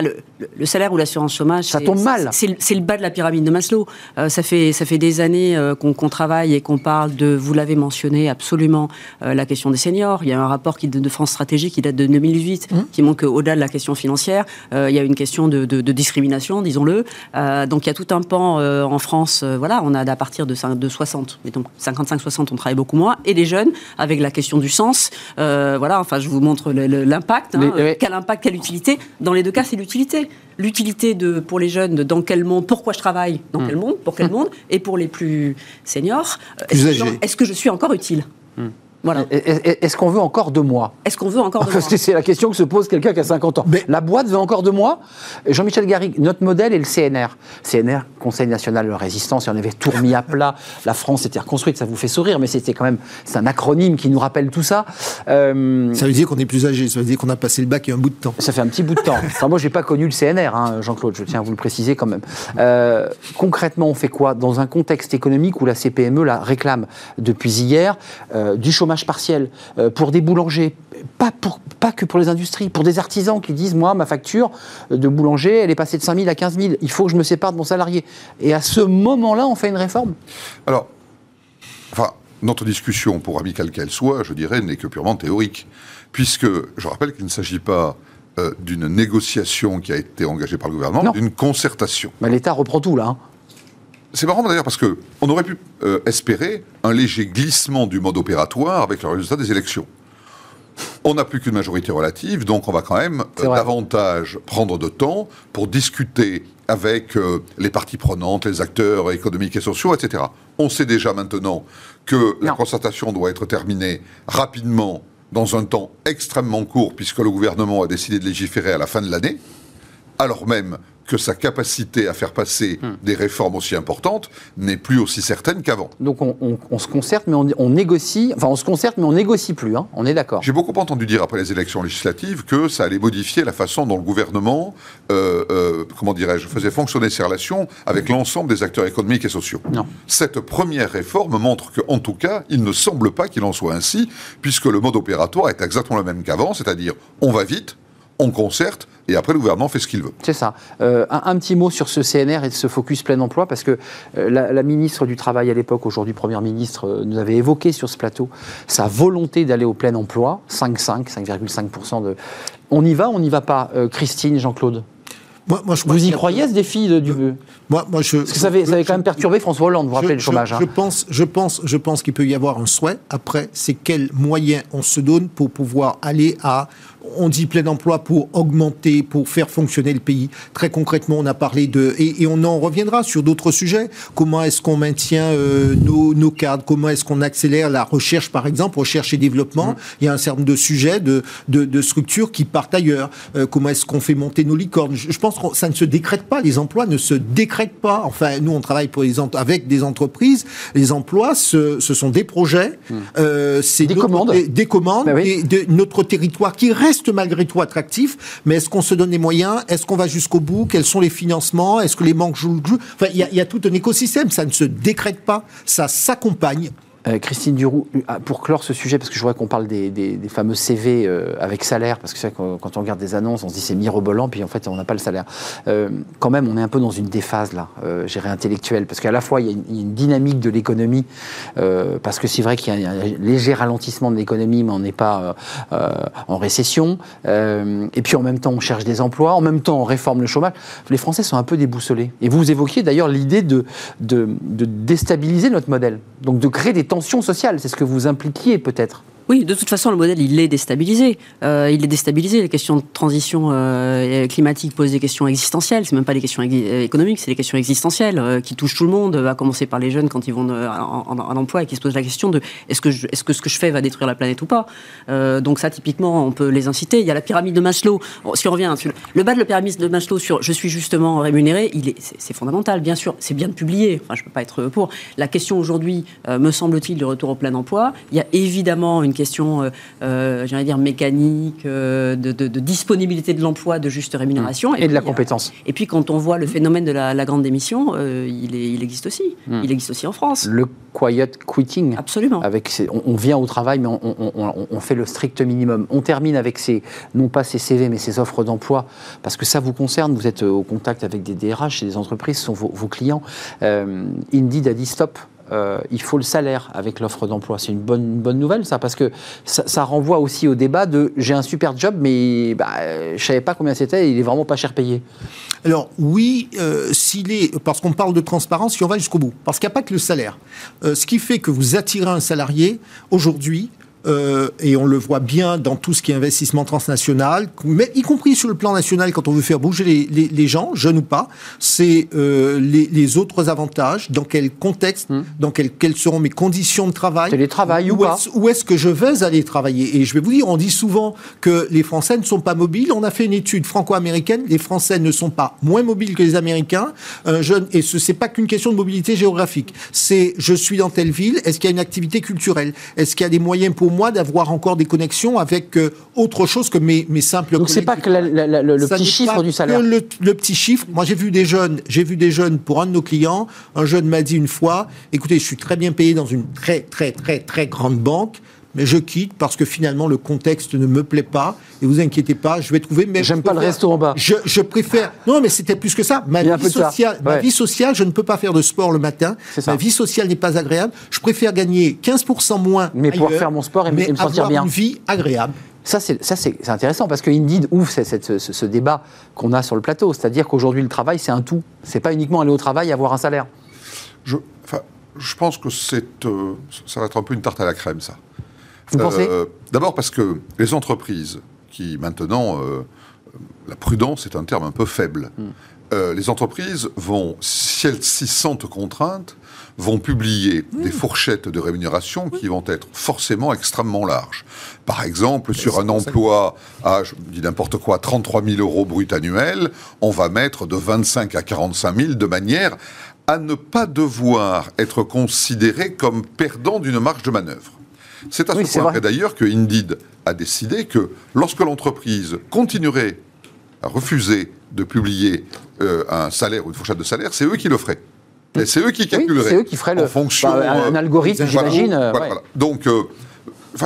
S4: Le, le- le salaire ou l'assurance chômage,
S1: Ça
S4: c'est-
S1: tombe mal.
S4: C'est le- bas de la pyramide de Maslow. Euh, ça fait ça fait des années euh, qu'on travaille et qu'on parle de. Vous l'avez mentionné absolument euh, la question des seniors. Il y a un rapport qui de, de France Stratégie qui date de 2018
S1: Mmh.
S4: qui montre qu'au-delà de la question financière, il y a une question de, de- de discrimination, disons-le. Donc il y a tout un pan en France. voilà, on a à partir de, cin- de 60, mettons 55-60, on travaille beaucoup moins. Et les jeunes avec la question du sens. Voilà, enfin je vous montre l'impact. hein, quel impact, quelle utilité Dans les deux cas, c'est l'utilité. L'utilité de pour les jeunes, dans quel monde, pourquoi je travaille, dans quel monde, pour quel monde, et pour les plus seniors, euh,
S6: Plus
S4: est-ce que,
S6: âgés.
S4: est-ce que je suis encore utile? Voilà.
S1: est-ce qu'on veut encore de moi
S4: Est-ce qu'on veut encore de
S1: Parce
S4: moi
S1: que c'est la question que se pose quelqu'un qui a 50 ans.
S6: Mais-
S1: La boîte veut encore de moi Jean-Michel Garrigue, notre modèle est le CNR. CNR, Conseil national de la résistance, et on avait tout remis à plat. La France était reconstruite, ça vous fait sourire, mais c'était quand même, c'est un acronyme qui nous rappelle tout ça. Euh,
S6: Ça veut dire qu'on est plus âgé, ça veut dire qu'on a passé le bac il y a un bout de temps.
S1: ça fait un petit bout de temps. [LAUGHS] Enfin, moi, j'ai pas connu le CNR, hein, Jean-Claude. Je tiens à vous le préciser quand même. Euh, concrètement, on fait quoi? Dans un contexte économique où la CPME la réclame depuis hier euh, du chômage partiel euh, pour des boulangers, pas pour pas que pour les industries, pour des artisans qui disent moi ma facture de boulanger elle est passée de 5 000 à 15 000. Il faut que je me sépare de mon salarié. Et à ce moment-là, on fait une réforme.
S5: Alors, enfin, notre discussion, pour amicale qu'elle soit, je dirais, n'est que purement théorique. Puisque, je rappelle qu'il ne s'agit pas euh, d'une négociation qui a été engagée par le gouvernement, d'une concertation.
S1: Bah, L'État reprend tout là. hein.
S5: C'est marrant d'ailleurs parce que on aurait pu euh, espérer un léger glissement du mode opératoire avec le résultat des élections. On n'a plus qu'une majorité relative, donc on va quand même euh, davantage prendre de temps pour discuter avec euh, les parties prenantes, les acteurs économiques et sociaux, etc. On sait déjà maintenant que la concertation doit être terminée rapidement, dans un temps extrêmement court, puisque le gouvernement a décidé de légiférer à la fin de l'année alors même que sa capacité à faire passer
S1: Hmm.
S5: des réformes aussi importantes n'est plus aussi certaine qu'avant.
S1: Donc on, on- on se concerte, mais on, on négocie. Enfin, on se concerte, mais on négocie plus. hein. On est d'accord.
S5: J'ai beaucoup entendu dire après les élections législatives que ça allait modifier la façon dont le gouvernement, euh, euh, comment dirais-je, faisait fonctionner ses relations avec l'ensemble des acteurs économiques et sociaux.
S1: Non.
S5: Cette première réforme montre qu'en tout cas, il ne semble pas qu'il en soit ainsi, puisque le mode opératoire est exactement le même qu'avant, c'est-à-dire on va vite, on concerte, et après le gouvernement fait ce qu'il veut.
S1: C'est ça. Euh, un, un petit mot sur ce CNR et de ce focus plein emploi, parce que euh, la, la ministre du Travail à l'époque, aujourd'hui Première ministre, euh, nous avait évoqué sur ce plateau sa volonté d'aller au plein emploi, 5,5, 5,5% de... On y va, on n'y va pas Euh, Christine, Jean-Claude?
S6: Moi, moi, je crois
S1: Vous y croyez à ce défi de- du...
S6: Moi, moi, je,
S1: Parce que ça avait, ça avait quand même perturbé François Hollande, vous vous rappelez le chômage.
S6: Je,
S1: hein.
S6: je pense, je pense, je pense qu'il peut y avoir un souhait. Après, c'est quels moyens on se donne pour pouvoir aller à, on dit plein emploi pour augmenter, pour faire fonctionner le pays. Très concrètement, on a parlé de, et, et on en reviendra sur d'autres sujets. Comment est-ce qu'on maintient euh, nos, nos cadres? Comment est-ce qu'on accélère la recherche, par exemple, recherche et développement? Il y a un certain nombre de sujets, de, de, de structures qui partent ailleurs. Euh, comment est-ce qu'on fait monter nos licornes? Je, je pense que ça ne se décrète pas. Les emplois ne se décrètent pas. Enfin, nous, on travaille pour les avec des entreprises. Les emplois, ce, ce sont des projets. Euh, c'est
S1: Des commandes.
S6: Des, des commandes.
S1: Bah oui.
S6: des- de notre territoire qui reste malgré tout attractif. Mais est-ce qu'on se donne les moyens? Est-ce qu'on va jusqu'au bout? Quels sont les financements? Est-ce que les manques jouent le jeu? Enfin, il y, y a tout un écosystème. Ça ne se décrète pas. Ça s'accompagne.
S1: Euh, Christine Duroux, euh, pour clore ce sujet, parce que je vois qu'on parle des, fameux CV euh, avec salaire, parce que c'est vrai que quand on regarde des annonces, on se dit c'est mirobolant, puis en fait on n'a pas le salaire. Quand même, on est un peu dans une déphase là, gérée intellectuelle, parce qu'à la fois il y, a une, dynamique de l'économie, parce que c'est vrai qu'il y a un léger ralentissement de l'économie, mais on n'est pas en récession. Et puis en même temps, on cherche des emplois, en même temps on réforme le chômage. Les Français sont un peu déboussolés. Et vous évoquiez d'ailleurs l'idée de, de, déstabiliser notre modèle, donc de créer des C'est ce que vous impliquiez peut-être.
S4: Oui, de toute façon, le modèle, il est déstabilisé. Euh, il est déstabilisé. Les questions de transition euh, climatique posent des questions existentielles. C'est même pas des questions euh, économiques, c'est des questions existentielles qui touchent tout le monde, à commencer par les jeunes quand ils vont en, emploi et qui se posent la question de est-ce que, est-ce que ce que je fais va détruire la planète ou pas? Donc ça, typiquement, on peut les inciter. Il y a la pyramide de Maslow. si on revient sur le bas de la pyramide de Maslow sur je suis justement rémunéré, est, c'est, fondamental, bien sûr. C'est bien de publier. Enfin, je peux pas être pour. La question aujourd'hui, me semble-t-il, du retour au plein emploi. Il y a évidemment une question, euh, euh, j'allais dire, mécanique, euh, de, disponibilité de l'emploi, de juste rémunération.
S1: Et, de la compétence.
S4: et puis quand on voit le phénomène de la, grande démission, il, est, il, existe aussi. Hmm. Il existe aussi en France.
S1: Le quiet quitting.
S4: Absolument.
S1: Avec on, vient au travail, mais on, fait le strict minimum. On termine avec ces, non pas ces CV, mais ces offres d'emploi, parce que ça vous concerne. Vous êtes au contact avec des DRH et des entreprises, ce sont vos, vos clients. Indeed a dit stop. Euh, il faut le salaire avec l'offre d'emploi. C'est une bonne, bonne nouvelle, ça, parce que ça, renvoie aussi au débat de j'ai un super job, mais bah, je ne savais pas combien c'était, il est vraiment pas cher payé.
S6: Alors oui, euh, s'il est, parce qu'on parle de transparence, si on va jusqu'au bout, parce qu'il n'y a pas que le salaire. Euh, ce qui fait que vous attirez un salarié, aujourd'hui, euh, et on le voit bien dans tout ce qui est investissement transnational, mais y compris sur le plan national, quand on veut faire bouger les, gens, jeunes ou pas, c'est euh, les, autres avantages, dans quel contexte, hmm. dans quelles seront mes conditions de travail.
S1: Télétravail ou pas
S6: Où est-ce que je vais aller travailler Et je vais vous dire, on dit souvent que les Français ne sont pas mobiles. On a fait une étude franco-américaine, les Français ne sont pas moins mobiles que les Américains. Un jeune, et ce n'est pas qu'une question de mobilité géographique. C'est, je suis dans telle ville, est-ce qu'il y a une activité culturelle? Est-ce qu'il y a des moyens pour moi d'avoir encore des connexions avec euh, autre chose que mes, mes simples.
S1: Donc c'est pas que le, petit chiffre du salaire.
S6: Le, le, petit chiffre. Moi j'ai vu des jeunes, j'ai vu des jeunes pour un de nos clients. Un jeune m'a dit une fois, écoutez, je suis très bien payé dans une très très très très grande banque mais je quitte parce que finalement le contexte ne me plaît pas. Et vous inquiétez pas, je vais trouver.
S1: Mais j'aime pas le resto en bas.
S6: Je, je préfère. Non, mais c'était plus que ça. Ma vie sociale, ma vie sociale, je ne peux pas faire de sport le matin. Ma vie sociale n'est pas agréable. Je préfère gagner 15% moins.
S1: Mais pour faire mon sport et, me sentir
S6: bien. Une vie agréable.
S1: Ça, c'est intéressant parce que Indeed ouvre cette, ce, débat qu'on a sur le plateau. C'est-à-dire qu'aujourd'hui, le travail, c'est un tout. C'est pas uniquement aller au travail et avoir un salaire.
S5: Je, je pense que euh, ça va être un peu une tarte à la crème, ça.
S1: Vous pensez? euh,
S5: D'abord parce que les entreprises qui maintenant, euh, la prudence est un terme un peu faible. Hmm. Euh, les entreprises vont, si elles s'y sentent contraintes, vont publier hmm. des fourchettes de rémunération qui vont être forcément extrêmement larges. Par exemple, sur un emploi à, je dis n'importe quoi, 33 000 euros brut annuel, on va mettre de 25 à 45 000 de manière à ne pas devoir être considéré comme perdant d'une marge de manœuvre. C'est à ce point d'ailleurs que Indeed a décidé que lorsque l'entreprise continuerait à refuser de publier euh, un salaire ou une fourchette de salaire, c'est eux qui le feraient. Et c'est eux qui calculeraient.
S1: c'est eux qui feraient le, fonction, bah, un, algorithme, j'imagine.
S5: Euh, Donc, euh,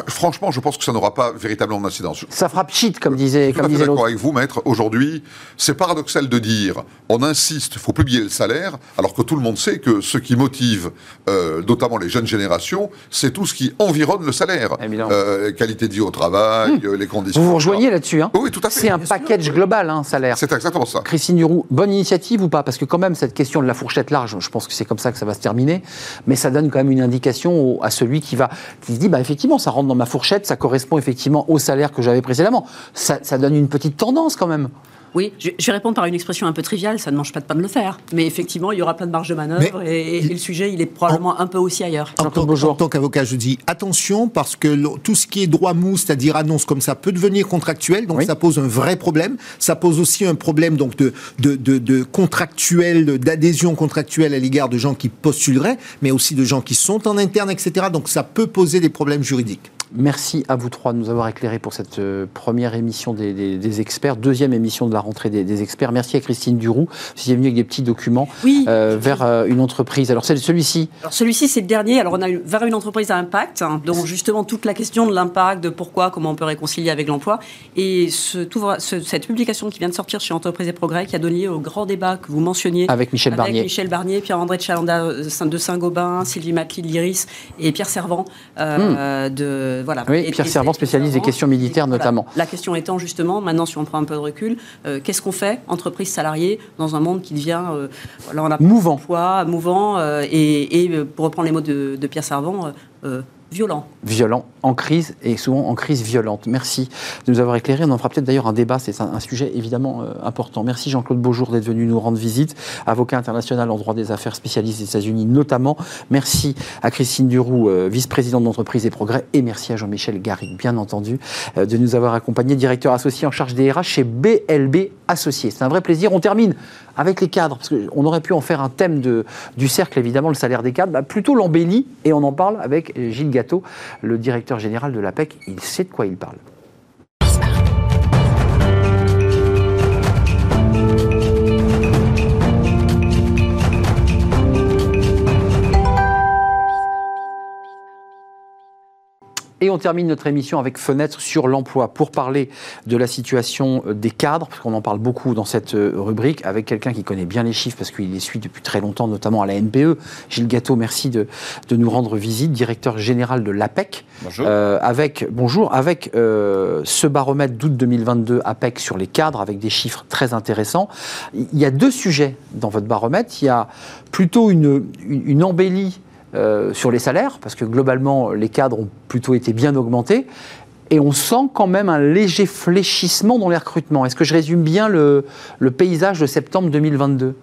S5: franchement, je pense que ça n'aura pas véritablement d'incidence.
S1: Ça fera pchit, comme disait, comme
S5: disait l'autre. avec vous, maître. Aujourd'hui, c'est paradoxal de dire, on insiste, il faut publier le salaire, alors que tout le monde sait que ce qui motive, euh, notamment les jeunes générations, c'est tout ce qui environne le salaire. Euh, qualité de vie au travail, hmm. les conditions.
S1: Vous vous rejoignez là-dessus, hein
S5: Oui, tout à fait.
S1: C'est un package global, hein, salaire.
S5: C'est exactement ça.
S1: Christine Duroux, bonne initiative ou pas? Parce que quand même, cette question de la fourchette large, je pense que c'est comme ça que ça va se terminer, mais ça donne quand même une indication à celui qui va, qui se dit, bah effectivement, ça dans ma fourchette, ça correspond effectivement au salaire que j'avais précédemment. Ça donne une petite tendance quand même.
S4: Oui, je, vais répondre par une expression un peu triviale, ça ne mange pas de pain de le faire. Mais effectivement, il y aura plein de marge de manœuvre et, le sujet, il est probablement un peu aussi ailleurs.
S6: En, tant, qu'avocat, je dis attention parce que tout ce qui est droit mou, c'est-à-dire annonce comme ça, peut devenir contractuel. Donc ça pose un vrai problème. Ça pose aussi un problème donc de, de, de contractuel, d'adhésion contractuelle à l'égard de gens qui postuleraient, mais aussi de gens qui sont en interne, etc. Donc ça peut poser des problèmes juridiques.
S1: Merci à vous trois de nous avoir éclairés pour cette euh, première émission des, experts, deuxième émission de la rentrée des, experts. Merci à Christine Duroux, qui est venue avec des petits documents euh, vers euh, une entreprise. Alors c'est celui-ci
S4: Alors celui-ci c'est le dernier. Alors on a vers une entreprise à impact, hein, donc justement toute la question de l'impact, de pourquoi, comment on peut réconcilier avec l'emploi. Et ce, cette publication qui vient de sortir chez Entreprise et Progrès, qui a donné au grand débat que vous mentionniez
S1: avec Michel
S4: avec
S1: Barnier,
S4: Michel Barnier, Pierre-André de Chalanda de Saint-Gobain, Sylvie Macli de l'Iris et Pierre Servant hmm. de
S1: oui, Pierre Servant, spécialiste des questions militaires notamment.
S4: La question étant justement, maintenant si on prend un peu de recul, euh, qu'est-ce qu'on fait, entreprise salariée, dans un monde qui devient euh,
S1: on a mouvant,
S4: poids, mouvant, euh, et, pour reprendre les mots de, Pierre Servant, Violent.
S1: Violent, en crise et souvent en crise violente. Merci de nous avoir éclairé. On en fera peut-être d'ailleurs un débat, c'est un, un, sujet évidemment euh, important. Merci Jean-Claude Beaujour d'être venu nous rendre visite, avocat international en droit des affaires spécialiste des États-Unis notamment. Merci à Christine Duroux, euh, vice-présidente d'entreprise et progrès, et merci à Jean-Michel Garrigue, bien entendu, euh, de nous avoir accompagnés, directeur associé en charge des RH chez BLB Associés. C'est un vrai plaisir. On termine avec les cadres, parce qu'on aurait pu en faire un thème du cercle, évidemment, le salaire des cadres, bah, plutôt l'embellie, et on en parle avec Gilles Gâteau, le directeur général de l'APEC. Il sait de quoi il parle. Et on termine notre émission avec Fenêtre sur l'emploi pour parler de la situation des cadres, parce qu'on en parle beaucoup dans cette rubrique, avec quelqu'un qui connaît bien les chiffres, parce qu'il les suit depuis très longtemps, notamment à la NPE. Gilles Gâteau, merci de, de nous rendre visite, directeur général de l'APEC.
S7: Bonjour.
S1: Euh, avec, bonjour, avec euh, ce baromètre d'août 2022 APEC sur les cadres, avec des chiffres très intéressants. Il y a deux sujets dans votre baromètre. Il y a plutôt une, une, une embellie euh, sur les salaires, parce que globalement, les cadres ont plutôt été bien augmentés. Et on sent quand même un léger fléchissement dans les recrutements. Est-ce que je résume bien le, le paysage de septembre 2022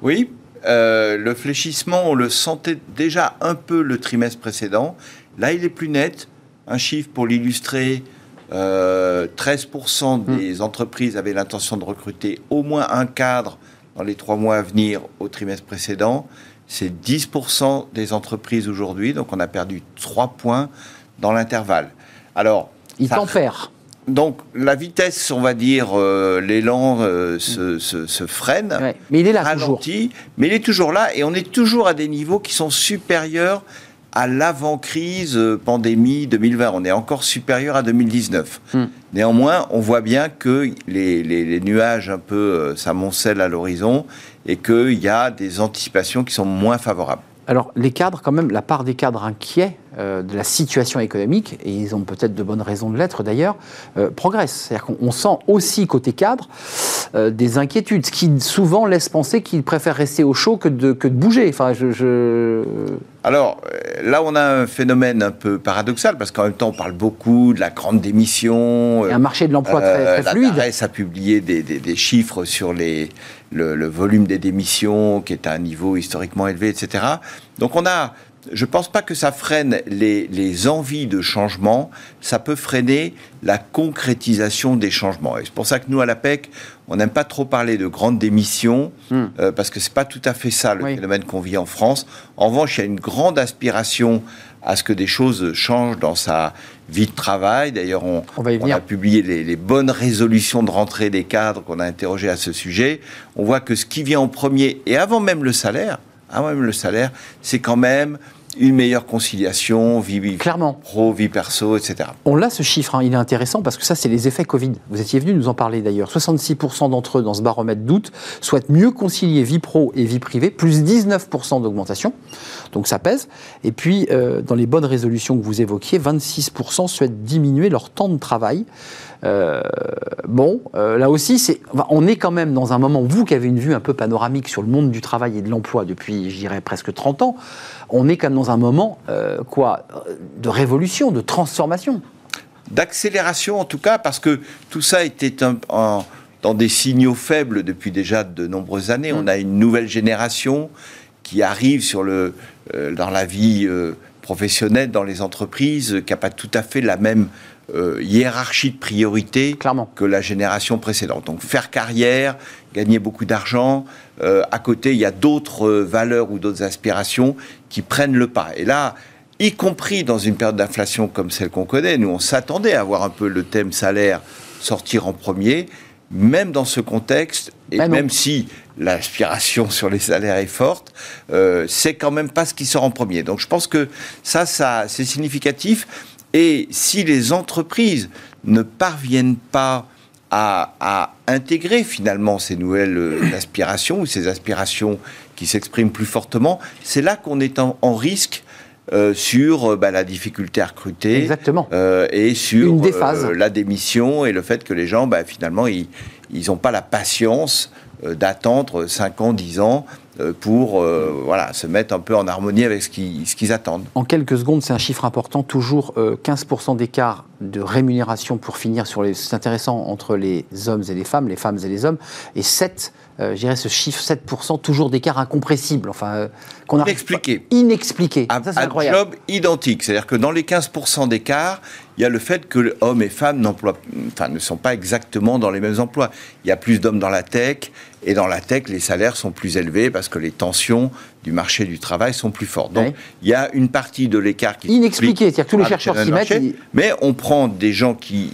S7: Oui, euh, le fléchissement, on le sentait déjà un peu le trimestre précédent. Là, il est plus net. Un chiffre pour l'illustrer. Euh, 13% des mmh. entreprises avaient l'intention de recruter au moins un cadre dans les trois mois à venir au trimestre précédent c'est 10% des entreprises aujourd'hui, donc on a perdu 3 points dans l'intervalle. Alors,
S1: il t'en perd.
S7: Donc la vitesse, on va dire, euh, l'élan euh, se, se, se, freine,
S1: ouais, mais il est là
S7: ralentit,
S1: toujours.
S7: mais il est toujours là et on est toujours à des niveaux qui sont supérieurs à l'avant-crise euh, pandémie 2020. On est encore supérieur à 2019. Hmm. Néanmoins, on voit bien que les, les, les nuages un peu euh, s'amoncellent à l'horizon et qu'il y a des anticipations qui sont moins favorables.
S1: Alors, les cadres, quand même, la part des cadres inquiets euh, de la situation économique, et ils ont peut-être de bonnes raisons de l'être d'ailleurs, euh, progresse. C'est-à-dire qu'on sent aussi côté cadre euh, des inquiétudes, ce qui souvent laisse penser qu'ils préfèrent rester au chaud que de, que de bouger. Enfin, je, je...
S7: Alors, là, on a un phénomène un peu paradoxal, parce qu'en même temps, on parle beaucoup de la grande démission.
S1: Un marché de l'emploi très, très fluide.
S7: La a publié des, des, des chiffres sur les, le, le, volume des démissions qui est à un niveau historiquement élevé, etc. Donc on a, je ne pense pas que ça freine les, les, envies de changement, ça peut freiner la concrétisation des changements. Et c'est pour ça que nous, à l'APEC, on n'aime pas trop parler de grandes démissions, mm. euh, parce que ce n'est pas tout à fait ça le oui. phénomène qu'on vit en France. En revanche, il y a une grande aspiration à ce que des choses changent dans sa vie de travail. D'ailleurs, on,
S1: on,
S7: on, a publié les, les, bonnes résolutions de rentrée des cadres qu'on a interrogées à ce sujet. On voit que ce qui vient en premier, et avant même le salaire, avant même le salaire, c'est quand même une meilleure conciliation, vie, vie
S1: Clairement.
S7: pro, vie perso, etc.
S1: On l'a ce chiffre, hein, il est intéressant parce que ça, c'est les effets Covid. Vous étiez venu nous en parler d'ailleurs. 66% d'entre eux, dans ce baromètre d'août, souhaitent mieux concilier vie pro et vie privée, plus 19% d'augmentation. Donc ça pèse. Et puis, euh, dans les bonnes résolutions que vous évoquiez, 26% souhaitent diminuer leur temps de travail. Euh, bon, euh, là aussi, c'est, on est quand même dans un moment, vous qui avez une vue un peu panoramique sur le monde du travail et de l'emploi depuis, je dirais, presque 30 ans, on est quand même dans un moment, euh, quoi, de révolution, de transformation.
S7: D'accélération, en tout cas, parce que tout ça était un, un, dans des signaux faibles depuis déjà de nombreuses années. Mmh. On a une nouvelle génération qui arrive sur le, euh, dans la vie euh, professionnelle, dans les entreprises, qui n'a pas tout à fait la même euh, hiérarchie de priorité
S1: Clairement.
S7: que la génération précédente. Donc faire carrière, gagner beaucoup d'argent, euh, à côté il y a d'autres euh, valeurs ou d'autres aspirations qui prennent le pas. Et là, y compris dans une période d'inflation comme celle qu'on connaît, nous on s'attendait à voir un peu le thème salaire sortir en premier, même dans ce contexte, et
S1: non.
S7: même si l'aspiration [LAUGHS] sur les salaires est forte, euh, c'est quand même pas ce qui sort en premier. Donc je pense que ça, ça c'est significatif. Et si les entreprises ne parviennent pas à, à intégrer finalement ces nouvelles euh, [CLEARS THROAT] aspirations ou ces aspirations qui s'expriment plus fortement, c'est là qu'on est en, en risque euh, sur euh, bah, la difficulté à recruter
S1: Exactement.
S7: Euh, et sur euh, la démission et le fait que les gens, bah, finalement, ils n'ont pas la patience d'attendre 5 ans, 10 ans pour euh, se mettre un peu en harmonie avec ce qu'ils attendent.
S1: En quelques secondes, c'est un chiffre important, toujours euh, 15% d'écart de rémunération pour finir sur les... C'est intéressant entre les hommes et les femmes, les femmes et les hommes, et 7, euh, je dirais ce chiffre 7%, toujours d'écart incompressible, enfin, euh, qu'on
S7: Inexpliqué.
S1: pas- Inexpliqué.
S7: à,
S1: Ça, incroyable.
S7: job identique. C'est-à-dire que dans les 15% d'écart, il y a le fait que hommes et femmes enfin, ne sont pas exactement dans les mêmes emplois. Il y a plus d'hommes dans la tech, et dans la tech, les salaires sont plus élevés parce que les tensions du marché du travail sont plus fortes. Donc,
S1: Ouais.
S7: il y a une partie de l'écart qui
S1: Inexpliqué, c'est-à-dire que tous les chercheurs s'y
S7: marché,
S1: mettent, ils-
S7: Mais on prend des gens qui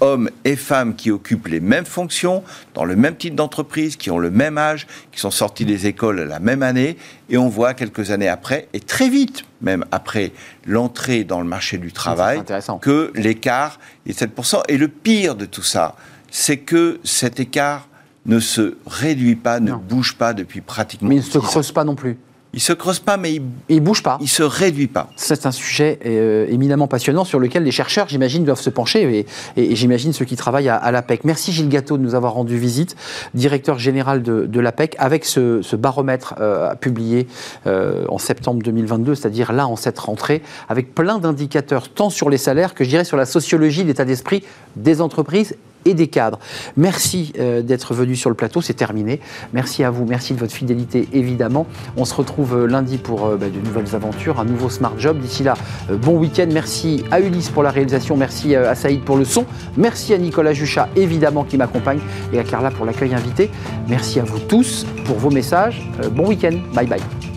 S7: hommes et femmes qui occupent les mêmes fonctions, dans le même type d'entreprise, qui ont le même âge, qui sont sortis des écoles la même année, et on voit quelques années après, et très vite même après l'entrée dans le marché du travail, que l'écart est 7%. Et le pire de tout ça, c'est que cet écart ne se réduit pas, ne
S1: Non.
S7: bouge pas depuis pratiquement
S1: Mais il ne se
S7: 10 ans.
S1: creuse pas non plus.
S7: Il se creuse pas, mais il,
S1: il bouge pas.
S7: il se réduit pas.
S1: C'est un sujet euh, éminemment passionnant sur lequel les chercheurs, j'imagine, doivent se pencher et, et- et j'imagine ceux qui travaillent à, à l'APEC. Merci Gilles Gâteau de nous avoir rendu visite, directeur général de, de l'APEC, avec ce, ce baromètre euh, publié euh, en septembre 2022, c'est-à-dire là en cette rentrée, avec plein d'indicateurs, tant sur les salaires que je dirais sur la sociologie, l'état d'esprit des entreprises et des cadres. Merci euh, d'être venu sur le plateau, c'est terminé. Merci à vous, merci de votre fidélité évidemment. On se retrouve euh, lundi pour euh, bah, de nouvelles aventures, un nouveau Smart Job. D'ici là, bon week-end. Merci à Ulysse pour la réalisation, merci à Saïd pour le son, merci à Nicolas Juchat évidemment qui m'accompagne et à Carla pour l'accueil invité. Merci à vous tous pour vos messages. Bon week-end, bye bye.